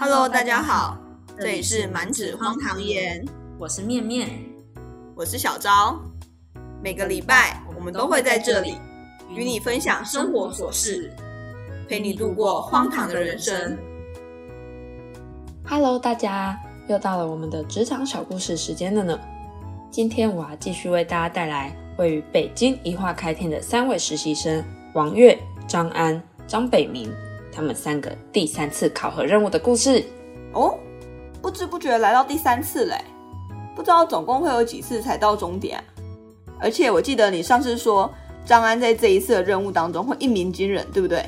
Hello，大家好，这里是满纸荒唐言，我是面面，我是小昭。每个礼拜我们都会在这里与你分享生活琐事，陪你度过荒唐的人生。Hello，大家又到了我们的职场小故事时间了呢。今天我要继续为大家带来位于北京一化开天的三位实习生王月、张安、张北明，他们三个第三次考核任务的故事。哦，不知不觉来到第三次嘞，不知道总共会有几次才到终点啊？而且我记得你上次说张安在这一次的任务当中会一鸣惊人，对不对？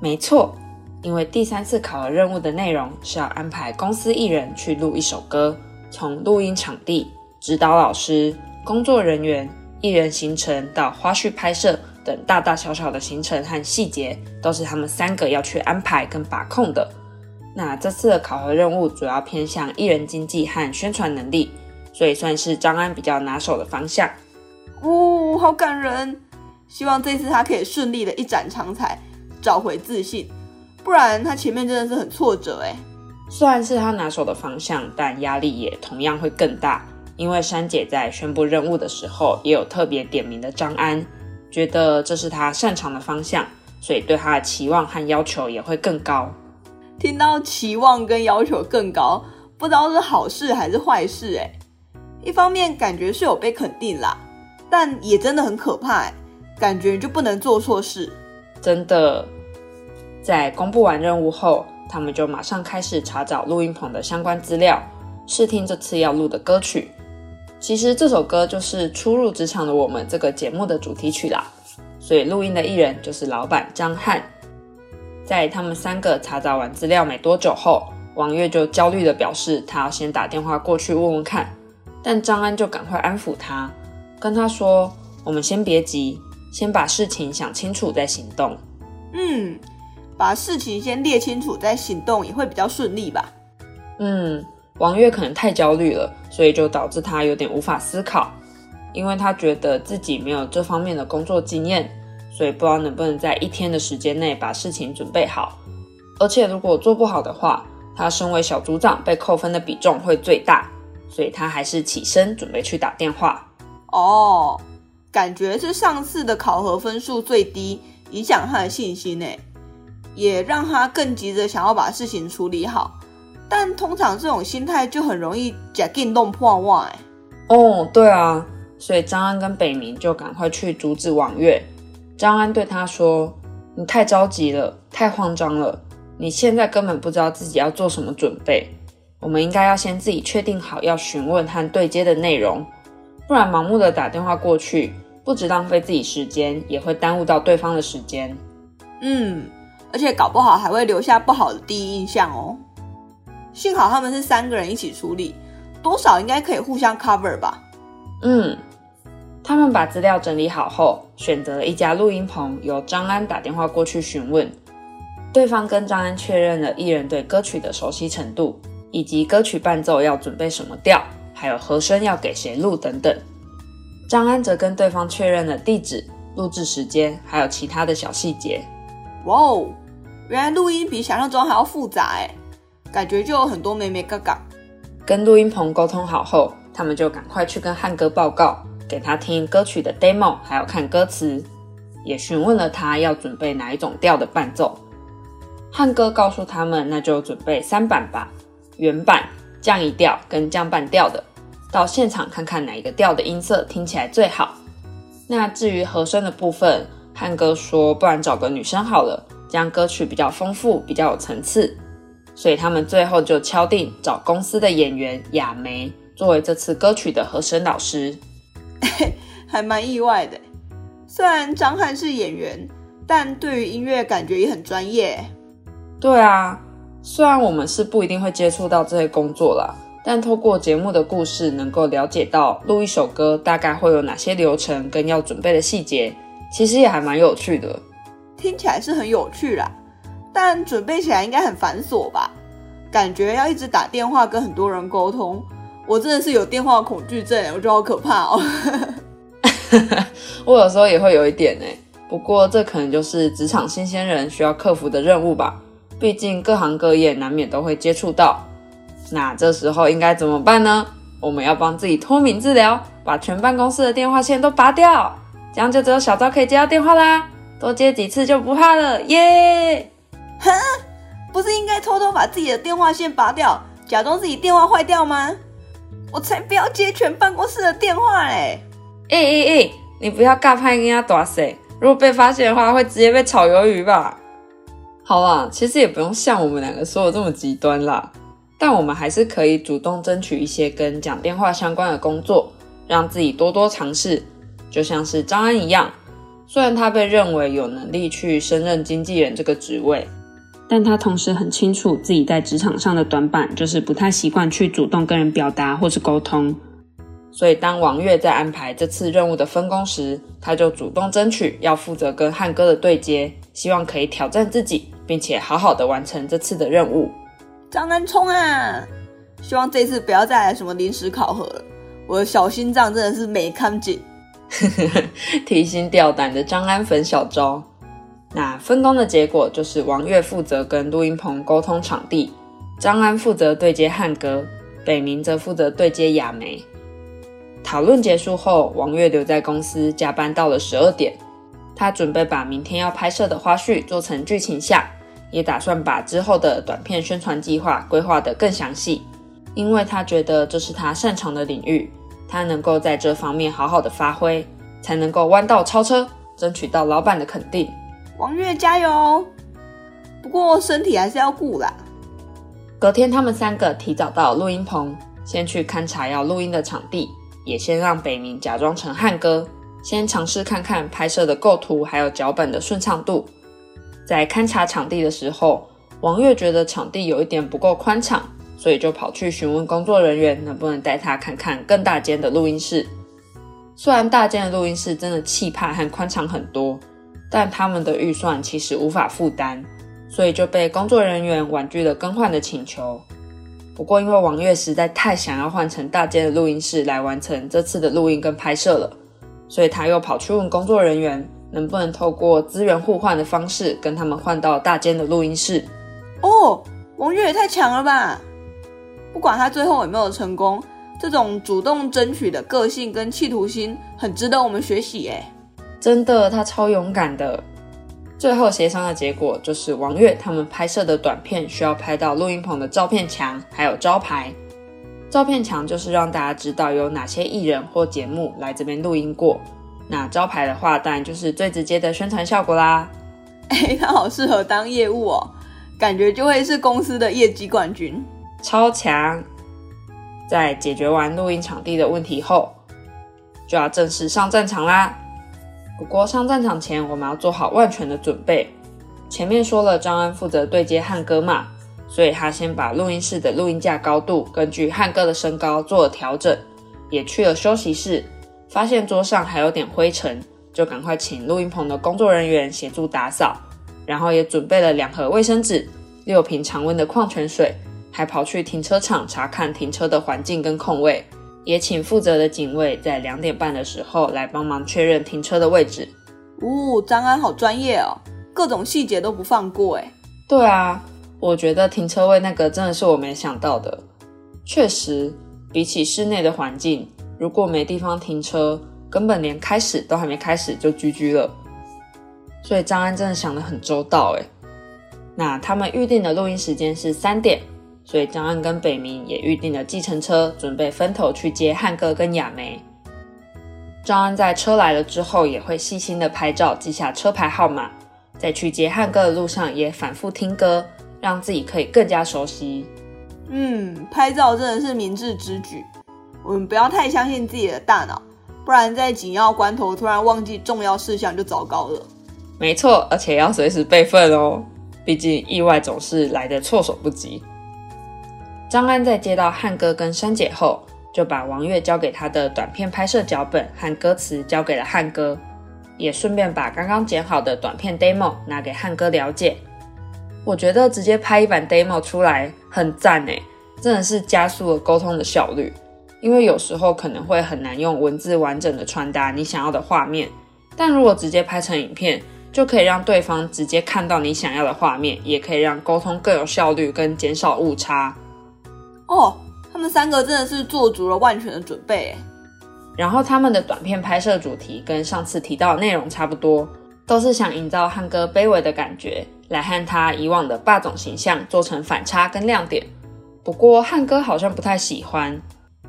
没错，因为第三次考核任务的内容是要安排公司艺人去录一首歌，从录音场地、指导老师、工作人员、艺人行程到花絮拍摄等大大小小的行程和细节，都是他们三个要去安排跟把控的。那这次的考核任务主要偏向艺人经济和宣传能力，所以算是张安比较拿手的方向。哦，好感人！希望这次他可以顺利的一展长才，找回自信，不然他前面真的是很挫折哎。虽然是他拿手的方向，但压力也同样会更大。因为珊姐在宣布任务的时候，也有特别点名的张安，觉得这是他擅长的方向，所以对他的期望和要求也会更高。听到期望跟要求更高，不知道是好事还是坏事哎。一方面感觉是有被肯定啦，但也真的很可怕哎，感觉就不能做错事。真的，在公布完任务后，他们就马上开始查找录音棚的相关资料，试听这次要录的歌曲。其实这首歌就是《初入职场的我们》这个节目的主题曲啦，所以录音的艺人就是老板张翰。在他们三个查找完资料没多久后，王月就焦虑的表示，他要先打电话过去问问看。但张安就赶快安抚他，跟他说：“我们先别急，先把事情想清楚再行动。”嗯，把事情先列清楚再行动也会比较顺利吧。嗯，王月可能太焦虑了，所以就导致他有点无法思考，因为他觉得自己没有这方面的工作经验，所以不知道能不能在一天的时间内把事情准备好。而且如果做不好的话，他身为小组长被扣分的比重会最大，所以他还是起身准备去打电话。哦，感觉是上次的考核分数最低，影响他的信心呢，也让他更急着想要把事情处理好。但通常这种心态就很容易假进弄破万哎。哦，对啊，所以张安跟北明就赶快去阻止王月。张安对他说：“你太着急了，太慌张了，你现在根本不知道自己要做什么准备。我们应该要先自己确定好要询问和对接的内容，不然盲目的打电话过去，不止浪费自己时间，也会耽误到对方的时间。嗯，而且搞不好还会留下不好的第一印象哦。幸好他们是三个人一起处理，多少应该可以互相 cover 吧。嗯，他们把资料整理好后，选择了一家录音棚，由张安打电话过去询问。对方跟张安确认了艺人对歌曲的熟悉程度，以及歌曲伴奏要准备什么调，还有和声要给谁录等等。张安则跟对方确认了地址、录制时间，还有其他的小细节。哇哦，原来录音比想象中还要复杂哎，感觉就有很多美美嘎嘎。跟录音棚沟通好后，他们就赶快去跟汉哥报告，给他听歌曲的 demo，还有看歌词，也询问了他要准备哪一种调的伴奏。汉哥告诉他们，那就准备三版吧，原版、降一调跟降半调的，到现场看看哪一个调的音色听起来最好。那至于和声的部分，汉哥说，不然找个女生好了，这样歌曲比较丰富，比较有层次。所以他们最后就敲定找公司的演员雅梅作为这次歌曲的和声老师，还蛮意外的。虽然张翰是演员，但对于音乐感觉也很专业。对啊，虽然我们是不一定会接触到这些工作啦，但透过节目的故事，能够了解到录一首歌大概会有哪些流程跟要准备的细节，其实也还蛮有趣的。听起来是很有趣啦，但准备起来应该很繁琐吧？感觉要一直打电话跟很多人沟通，我真的是有电话恐惧症，我觉得好可怕哦。我有时候也会有一点哎，不过这可能就是职场新鲜人需要克服的任务吧。毕竟各行各业难免都会接触到。那这时候应该怎么办呢？我们要帮自己脱敏治疗，把全办公室的电话线都拔掉，这样就只有小昭可以接到电话啦。多接几次就不怕了，耶！哼，不是应该偷偷把自己的电话线拔掉，假装自己电话坏掉吗？我才不要接全办公室的电话嘞！哎哎哎，你不要尬拍人家大声，如果被发现的话，会直接被炒鱿鱼吧？好啦，其实也不用像我们两个说的这么极端啦，但我们还是可以主动争取一些跟讲电话相关的工作，让自己多多尝试。就像是张安一样，虽然他被认为有能力去升任经纪人这个职位。但他同时很清楚自己在职场上的短板，就是不太习惯去主动跟人表达或是沟通。所以当王月在安排这次任务的分工时，他就主动争取要负责跟汉哥的对接，希望可以挑战自己，并且好好的完成这次的任务。张南冲啊，希望这次不要再来什么临时考核了，我的小心脏真的是没看紧。提心吊胆的张安粉小招。那分工的结果就是王月负责跟录音棚沟通场地，张安负责对接汉歌，北明则负责对接雅梅。讨论结束后，王月留在公司加班到了十二点。他准备把明天要拍摄的花絮做成剧情下，也打算把之后的短片宣传计划规划得更详细，因为他觉得这是他擅长的领域，他能够在这方面好好的发挥，才能够弯道超车，争取到老板的肯定。王月加油！不过身体还是要顾啦。隔天，他们三个提早到录音棚，先去勘察要录音的场地，也先让北明假装成汉哥，先尝试看看拍摄的构图还有脚本的顺畅度。在勘察场地的时候，王月觉得场地有一点不够宽敞，所以就跑去询问工作人员能不能带他看看更大间的录音室。虽然大间的录音室真的气派和宽敞很多。但他们的预算其实无法负担，所以就被工作人员婉拒了更换的请求。不过，因为王月实在太想要换成大间的录音室来完成这次的录音跟拍摄了，所以他又跑去问工作人员，能不能透过资源互换的方式跟他们换到大间的录音室。哦，王月也太强了吧！不管他最后有没有成功，这种主动争取的个性跟企图心，很值得我们学习诶。真的，他超勇敢的。最后协商的结果就是，王月他们拍摄的短片需要拍到录音棚的照片墙，还有招牌。照片墙就是让大家知道有哪些艺人或节目来这边录音过。那招牌的话，当然就是最直接的宣传效果啦。哎，他好适合当业务哦，感觉就会是公司的业绩冠军，超强。在解决完录音场地的问题后，就要正式上战场啦。不过上战场前，我们要做好万全的准备。前面说了，张安负责对接汉哥嘛，所以他先把录音室的录音架高度根据汉哥的身高做了调整，也去了休息室，发现桌上还有点灰尘，就赶快请录音棚的工作人员协助打扫，然后也准备了两盒卫生纸、六瓶常温的矿泉水，还跑去停车场查看停车的环境跟空位。也请负责的警卫在两点半的时候来帮忙确认停车的位置。哦，张安好专业哦，各种细节都不放过哎。对啊，我觉得停车位那个真的是我没想到的。确实，比起室内的环境，如果没地方停车，根本连开始都还没开始就居居了。所以张安真的想得很周到哎。那他们预定的录音时间是三点。所以张安跟北明也预定了计程车，准备分头去接汉哥跟雅梅。张安在车来了之后，也会细心的拍照，记下车牌号码。在去接汉哥的路上，也反复听歌，让自己可以更加熟悉。嗯，拍照真的是明智之举。我们不要太相信自己的大脑，不然在紧要关头突然忘记重要事项就糟糕了。没错，而且要随时备份哦，毕竟意外总是来的措手不及。张安在接到汉哥跟珊姐后，就把王月交给他的短片拍摄脚本和歌词交给了汉哥，也顺便把刚刚剪好的短片 demo 拿给汉哥了解。我觉得直接拍一版 demo 出来很赞诶，真的是加速了沟通的效率。因为有时候可能会很难用文字完整的传达你想要的画面，但如果直接拍成影片，就可以让对方直接看到你想要的画面，也可以让沟通更有效率跟减少误差。哦，他们三个真的是做足了万全的准备。然后他们的短片拍摄主题跟上次提到的内容差不多，都是想营造汉哥卑微的感觉，来和他以往的霸总形象做成反差跟亮点。不过汉哥好像不太喜欢，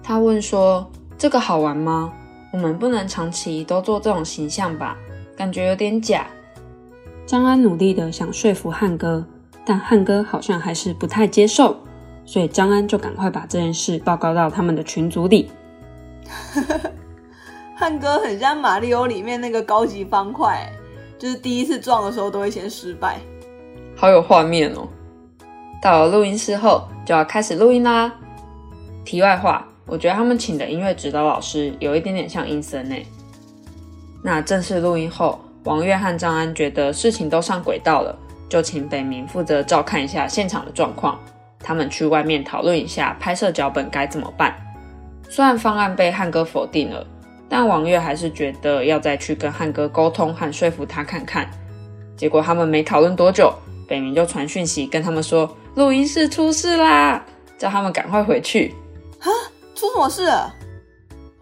他问说：“这个好玩吗？我们不能长期都做这种形象吧？感觉有点假。”张安努力的想说服汉哥，但汉哥好像还是不太接受，所以张安就赶快把这件事报告到他们的群组里。汉哥很像马里奥里面那个高级方块，就是第一次撞的时候都会先失败，好有画面哦。到了录音室后，就要开始录音啦。题外话，我觉得他们请的音乐指导老师有一点点像阴森诶。那正式录音后，王月和张安觉得事情都上轨道了，就请北明负责照看一下现场的状况，他们去外面讨论一下拍摄脚本该怎么办。虽然方案被汉哥否定了，但王月还是觉得要再去跟汉哥沟通和说服他看看。结果他们没讨论多久，北明就传讯息跟他们说。录音室出事啦，叫他们赶快回去。哈，出什么事了？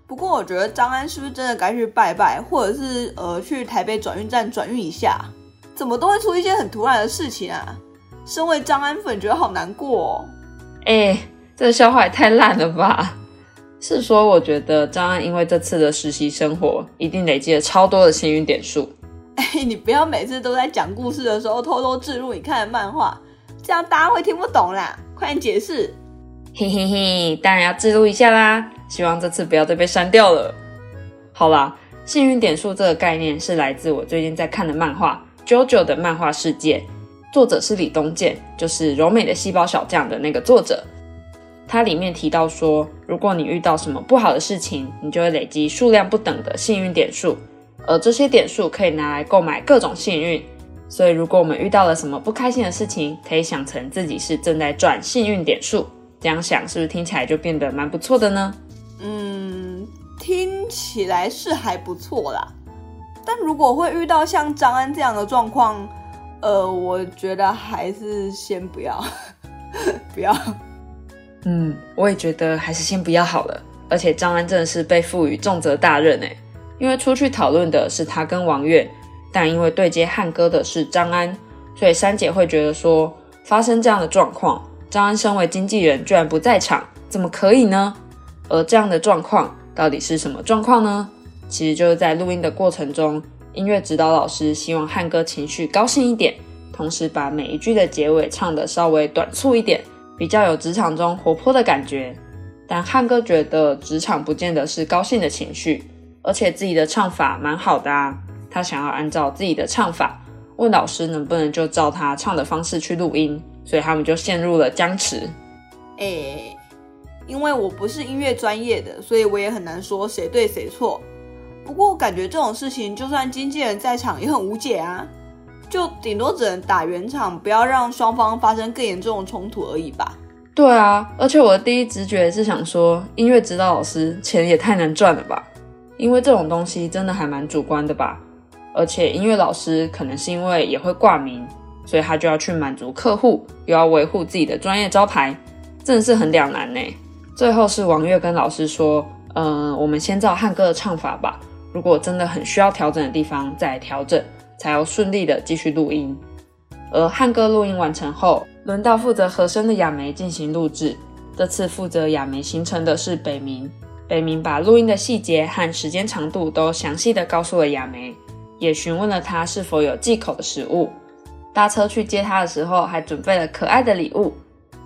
不过我觉得张安是不是真的该去拜拜，或者是呃去台北转运站转运一下？怎么都会出一些很突然的事情啊！身为张安粉，觉得好难过。哎，这个笑话也太烂了吧！是说，我觉得张安因为这次的实习生活，一定累积了超多的幸运点数。哎，你不要每次都在讲故事的时候偷偷置入你看的漫画。这样大家会听不懂啦，快点解释！嘿嘿嘿，当然要记录一下啦，希望这次不要再被删掉了。好啦，幸运点数这个概念是来自我最近在看的漫画《JoJo 的漫画世界》，作者是李东健，就是柔美的细胞小将的那个作者。它里面提到说，如果你遇到什么不好的事情，你就会累积数量不等的幸运点数，而这些点数可以拿来购买各种幸运。所以，如果我们遇到了什么不开心的事情，可以想成自己是正在赚幸运点数。这样想是不是听起来就变得蛮不错的呢？嗯，听起来是还不错啦。但如果会遇到像张安这样的状况，呃，我觉得还是先不要，不要。嗯，我也觉得还是先不要好了。而且张安真的是被赋予重责大任哎，因为出去讨论的是他跟王月。但因为对接汉哥的是张安，所以三姐会觉得说，发生这样的状况，张安身为经纪人居然不在场，怎么可以呢？而这样的状况到底是什么状况呢？其实就是在录音的过程中，音乐指导老师希望汉哥情绪高兴一点，同时把每一句的结尾唱得稍微短促一点，比较有职场中活泼的感觉。但汉哥觉得职场不见得是高兴的情绪，而且自己的唱法蛮好的啊。他想要按照自己的唱法，问老师能不能就照他唱的方式去录音，所以他们就陷入了僵持。哎，因为我不是音乐专业的，所以我也很难说谁对谁错。不过感觉这种事情，就算经纪人在场也很无解啊，就顶多只能打圆场，不要让双方发生更严重的冲突而已吧。对啊，而且我的第一直觉是想说，音乐指导老师钱也太难赚了吧？因为这种东西真的还蛮主观的吧。而且音乐老师可能是因为也会挂名，所以他就要去满足客户，又要维护自己的专业招牌，真的是很两难呢。最后是王月跟老师说：“嗯，我们先照汉哥的唱法吧，如果真的很需要调整的地方再调整，才要顺利的继续录音。”而汉哥录音完成后，轮到负责和声的亚梅进行录制。这次负责亚梅行程的是北明，北明把录音的细节和时间长度都详细的告诉了亚梅。也询问了他是否有忌口的食物。搭车去接他的时候，还准备了可爱的礼物。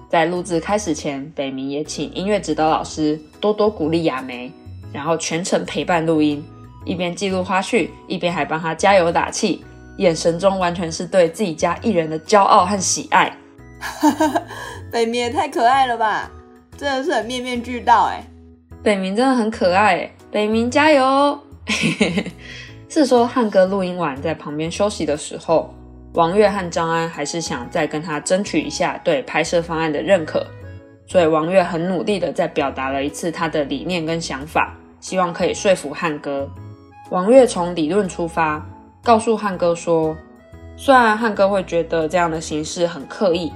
在录制开始前，北明也请音乐指导老师多多鼓励亚梅，然后全程陪伴录音，一边记录花絮，一边还帮他加油打气，眼神中完全是对自己家艺人的骄傲和喜爱。北明也太可爱了吧，真的是很面面俱到哎。北明真的很可爱，北明加油！是说汉哥录音完在旁边休息的时候，王月和张安还是想再跟他争取一下对拍摄方案的认可，所以王月很努力的再表达了一次他的理念跟想法，希望可以说服汉哥。王月从理论出发，告诉汉哥说，虽然汉哥会觉得这样的形式很刻意，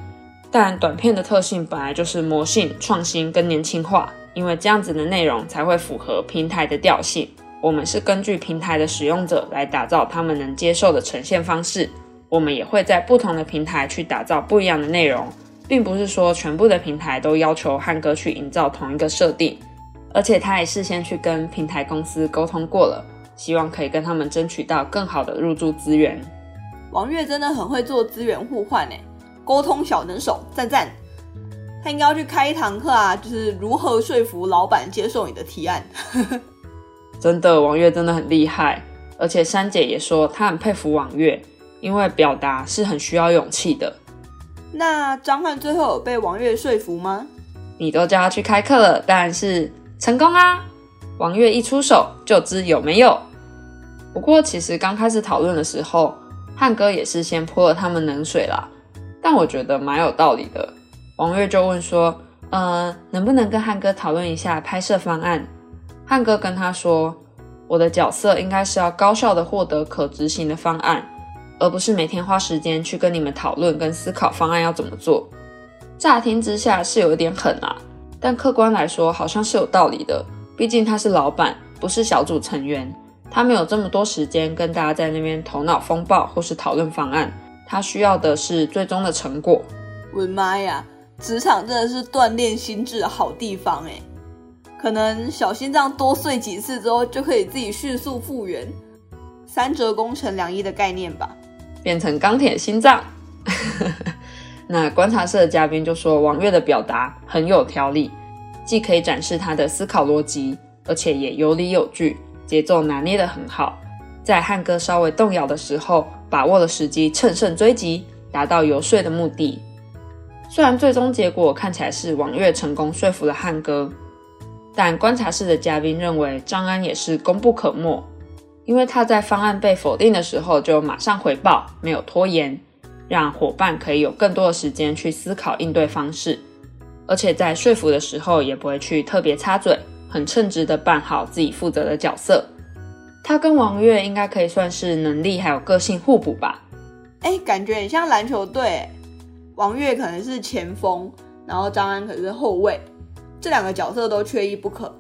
但短片的特性本来就是魔性、创新跟年轻化，因为这样子的内容才会符合平台的调性。我们是根据平台的使用者来打造他们能接受的呈现方式，我们也会在不同的平台去打造不一样的内容，并不是说全部的平台都要求汉哥去营造同一个设定，而且他也事先去跟平台公司沟通过了，希望可以跟他们争取到更好的入住资源。王月真的很会做资源互换诶，沟通小能手，赞赞。他应该要去开一堂课啊，就是如何说服老板接受你的提案。真的，王月真的很厉害，而且珊姐也说她很佩服王月，因为表达是很需要勇气的。那张翰最后有被王月说服吗？你都叫他去开课了，当然是成功啊！王月一出手就知有没有。不过其实刚开始讨论的时候，汉哥也是先泼了他们冷水啦，但我觉得蛮有道理的。王月就问说：“呃，能不能跟汉哥讨论一下拍摄方案？”汉哥跟他说：“我的角色应该是要高效的获得可执行的方案，而不是每天花时间去跟你们讨论跟思考方案要怎么做。”乍听之下是有一点狠啊，但客观来说好像是有道理的。毕竟他是老板，不是小组成员，他没有这么多时间跟大家在那边头脑风暴或是讨论方案。他需要的是最终的成果。我的妈呀，职场真的是锻炼心智的好地方哎！可能小心脏多碎几次之后，就可以自己迅速复原，三折功成良医的概念吧，变成钢铁心脏。那观察室的嘉宾就说，王月的表达很有条理，既可以展示他的思考逻辑，而且也有理有据，节奏拿捏得很好。在汉哥稍微动摇的时候，把握了时机，乘胜追击，达到游说的目的。虽然最终结果看起来是王月成功说服了汉哥。但观察室的嘉宾认为，张安也是功不可没，因为他在方案被否定的时候就马上回报，没有拖延，让伙伴可以有更多的时间去思考应对方式，而且在说服的时候也不会去特别插嘴，很称职的扮好自己负责的角色。他跟王月应该可以算是能力还有个性互补吧？哎，感觉很像篮球队，王月可能是前锋，然后张安可是后卫。这两个角色都缺一不可，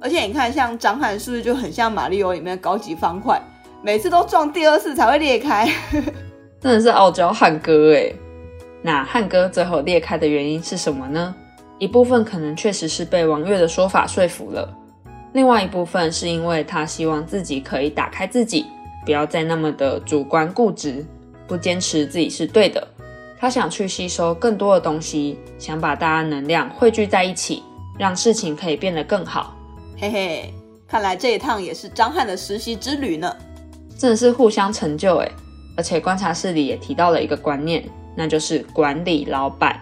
而且你看，像张翰是不是就很像马里奥里面的高级方块，每次都撞第二次才会裂开，真的是傲娇汉哥哎。那汉哥最后裂开的原因是什么呢？一部分可能确实是被王月的说法说服了，另外一部分是因为他希望自己可以打开自己，不要再那么的主观固执，不坚持自己是对的，他想去吸收更多的东西，想把大家能量汇聚在一起。让事情可以变得更好，嘿嘿，看来这一趟也是张翰的实习之旅呢，真的是互相成就诶。而且观察室里也提到了一个观念，那就是管理老板。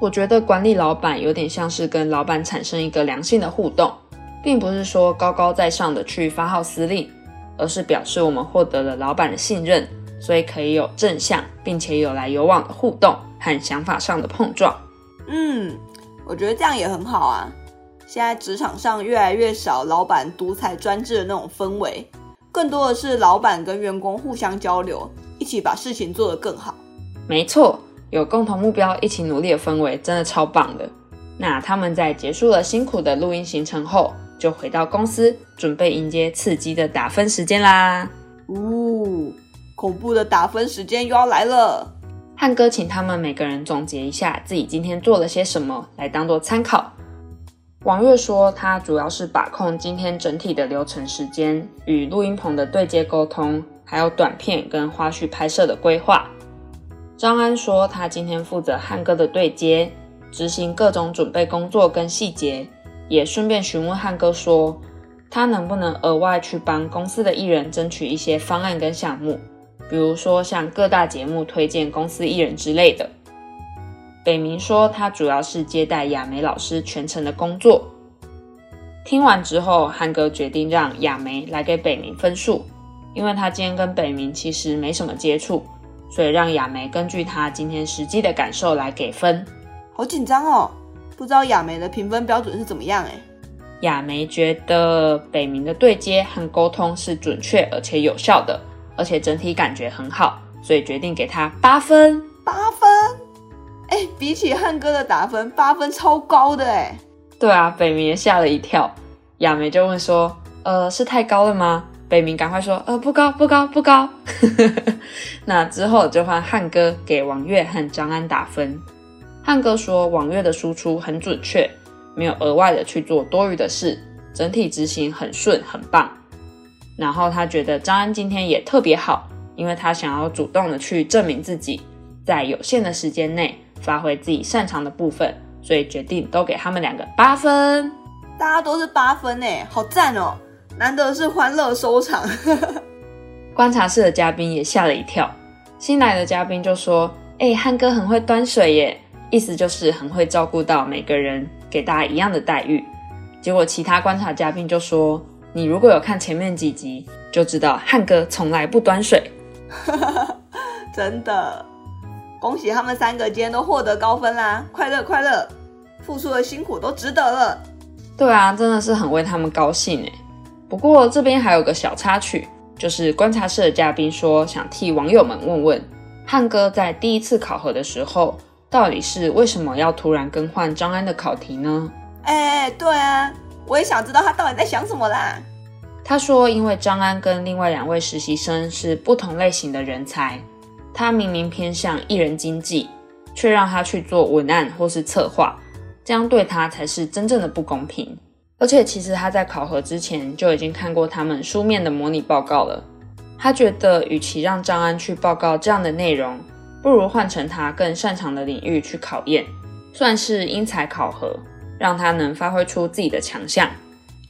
我觉得管理老板有点像是跟老板产生一个良性的互动，并不是说高高在上的去发号施令，而是表示我们获得了老板的信任，所以可以有正向并且有来有往的互动和想法上的碰撞。嗯。我觉得这样也很好啊！现在职场上越来越少老板独裁专制的那种氛围，更多的是老板跟员工互相交流，一起把事情做得更好。没错，有共同目标，一起努力的氛围真的超棒的。那他们在结束了辛苦的录音行程后，就回到公司，准备迎接刺激的打分时间啦！呜，恐怖的打分时间又要来了！汉哥请他们每个人总结一下自己今天做了些什么，来当做参考。王月说，他主要是把控今天整体的流程时间，与录音棚的对接沟通，还有短片跟花絮拍摄的规划。张安说，他今天负责汉哥的对接，执行各种准备工作跟细节，也顺便询问汉哥说，他能不能额外去帮公司的艺人争取一些方案跟项目。比如说，向各大节目推荐公司艺人之类的。北明说，他主要是接待亚梅老师全程的工作。听完之后，汉哥决定让亚梅来给北明分数，因为他今天跟北明其实没什么接触，所以让亚梅根据他今天实际的感受来给分。好紧张哦，不知道亚梅的评分标准是怎么样？哎，亚梅觉得北明的对接和沟通是准确而且有效的。而且整体感觉很好，所以决定给他八分。八分？哎，比起汉哥的打分，八分超高的哎。对啊，北明也吓了一跳。亚梅就问说：“呃，是太高了吗？”北明赶快说：“呃，不高，不高，不高。”那之后就换汉哥给王月和张安打分。汉哥说王月的输出很准确，没有额外的去做多余的事，整体执行很顺，很棒。然后他觉得张安今天也特别好，因为他想要主动的去证明自己，在有限的时间内发挥自己擅长的部分，所以决定都给他们两个八分。大家都是八分诶，好赞哦！难得是欢乐收场。观察室的嘉宾也吓了一跳，新来的嘉宾就说：“哎，汉哥很会端水耶，意思就是很会照顾到每个人，给大家一样的待遇。”结果其他观察嘉宾就说：“你如果有看前面几集，就知道汉哥从来不端水。”真的，恭喜他们三个今天都获得高分啦！快乐快乐，付出的辛苦都值得了。对啊，真的是很为他们高兴哎。不过这边还有个小插曲，就是观察室的嘉宾说想替网友们问问汉哥在第一次考核的时候，到底是为什么要突然更换张安的考题呢？哎，对啊，我也想知道他到底在想什么啦。他说，因为张安跟另外两位实习生是不同类型的人才，他明明偏向艺人经济，却让他去做文案或是策划，这样对他才是真正的不公平。而且其实他在考核之前就已经看过他们书面的模拟报告了。他觉得，与其让张安去报告这样的内容，不如换成他更擅长的领域去考验，算是因材考核，让他能发挥出自己的强项。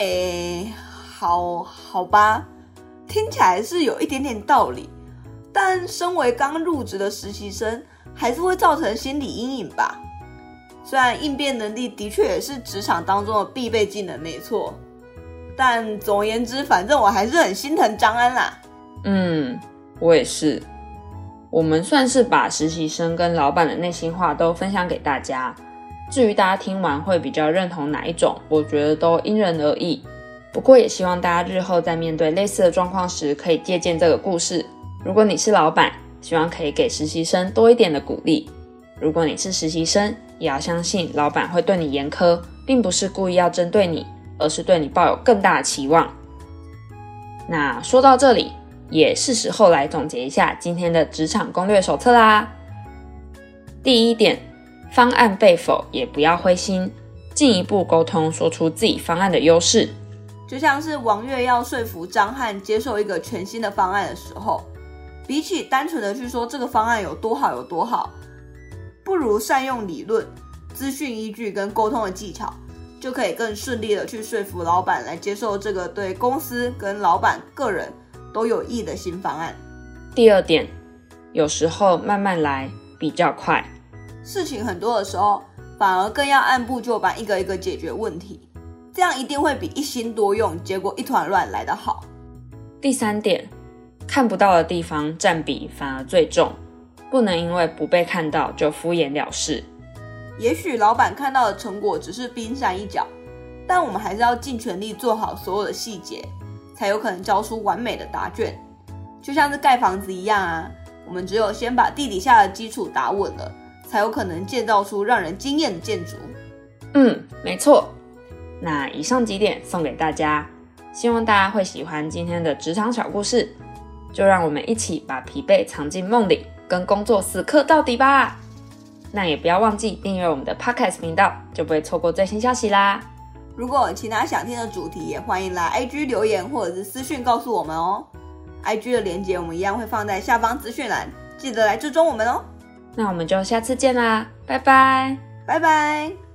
诶，好好吧，听起来是有一点点道理，但身为刚入职的实习生，还是会造成心理阴影吧。虽然应变能力的确也是职场当中的必备技能，没错，但总而言之，反正我还是很心疼张安啦。嗯，我也是。我们算是把实习生跟老板的内心话都分享给大家。至于大家听完会比较认同哪一种，我觉得都因人而异。不过也希望大家日后在面对类似的状况时，可以借鉴这个故事。如果你是老板，希望可以给实习生多一点的鼓励；如果你是实习生，也要相信，老板会对你严苛，并不是故意要针对你，而是对你抱有更大的期望。那说到这里，也是时候来总结一下今天的职场攻略手册啦。第一点，方案被否也不要灰心，进一步沟通，说出自己方案的优势。就像是王月要说服张翰接受一个全新的方案的时候，比起单纯的去说这个方案有多好有多好。不如善用理论、资讯依据跟沟通的技巧，就可以更顺利的去说服老板来接受这个对公司跟老板个人都有益的新方案。第二点，有时候慢慢来比较快。事情很多的时候，反而更要按部就班，一个一个解决问题，这样一定会比一心多用，结果一团乱来得好。第三点，看不到的地方占比反而最重。不能因为不被看到就敷衍了事。也许老板看到的成果只是冰山一角，但我们还是要尽全力做好所有的细节，才有可能交出完美的答卷。就像是盖房子一样啊，我们只有先把地底下的基础打稳了，才有可能建造出让人惊艳的建筑。嗯，没错。那以上几点送给大家，希望大家会喜欢今天的职场小故事。就让我们一起把疲惫藏进梦里。跟工作死磕到底吧！那也不要忘记订阅我们的 Podcast 频道，就不会错过最新消息啦。如果有其他想听的主题，也欢迎来 IG 留言或者是私讯告诉我们哦。IG 的链接我们一样会放在下方资讯栏，记得来追踪我们哦。那我们就下次见啦，拜拜，拜拜。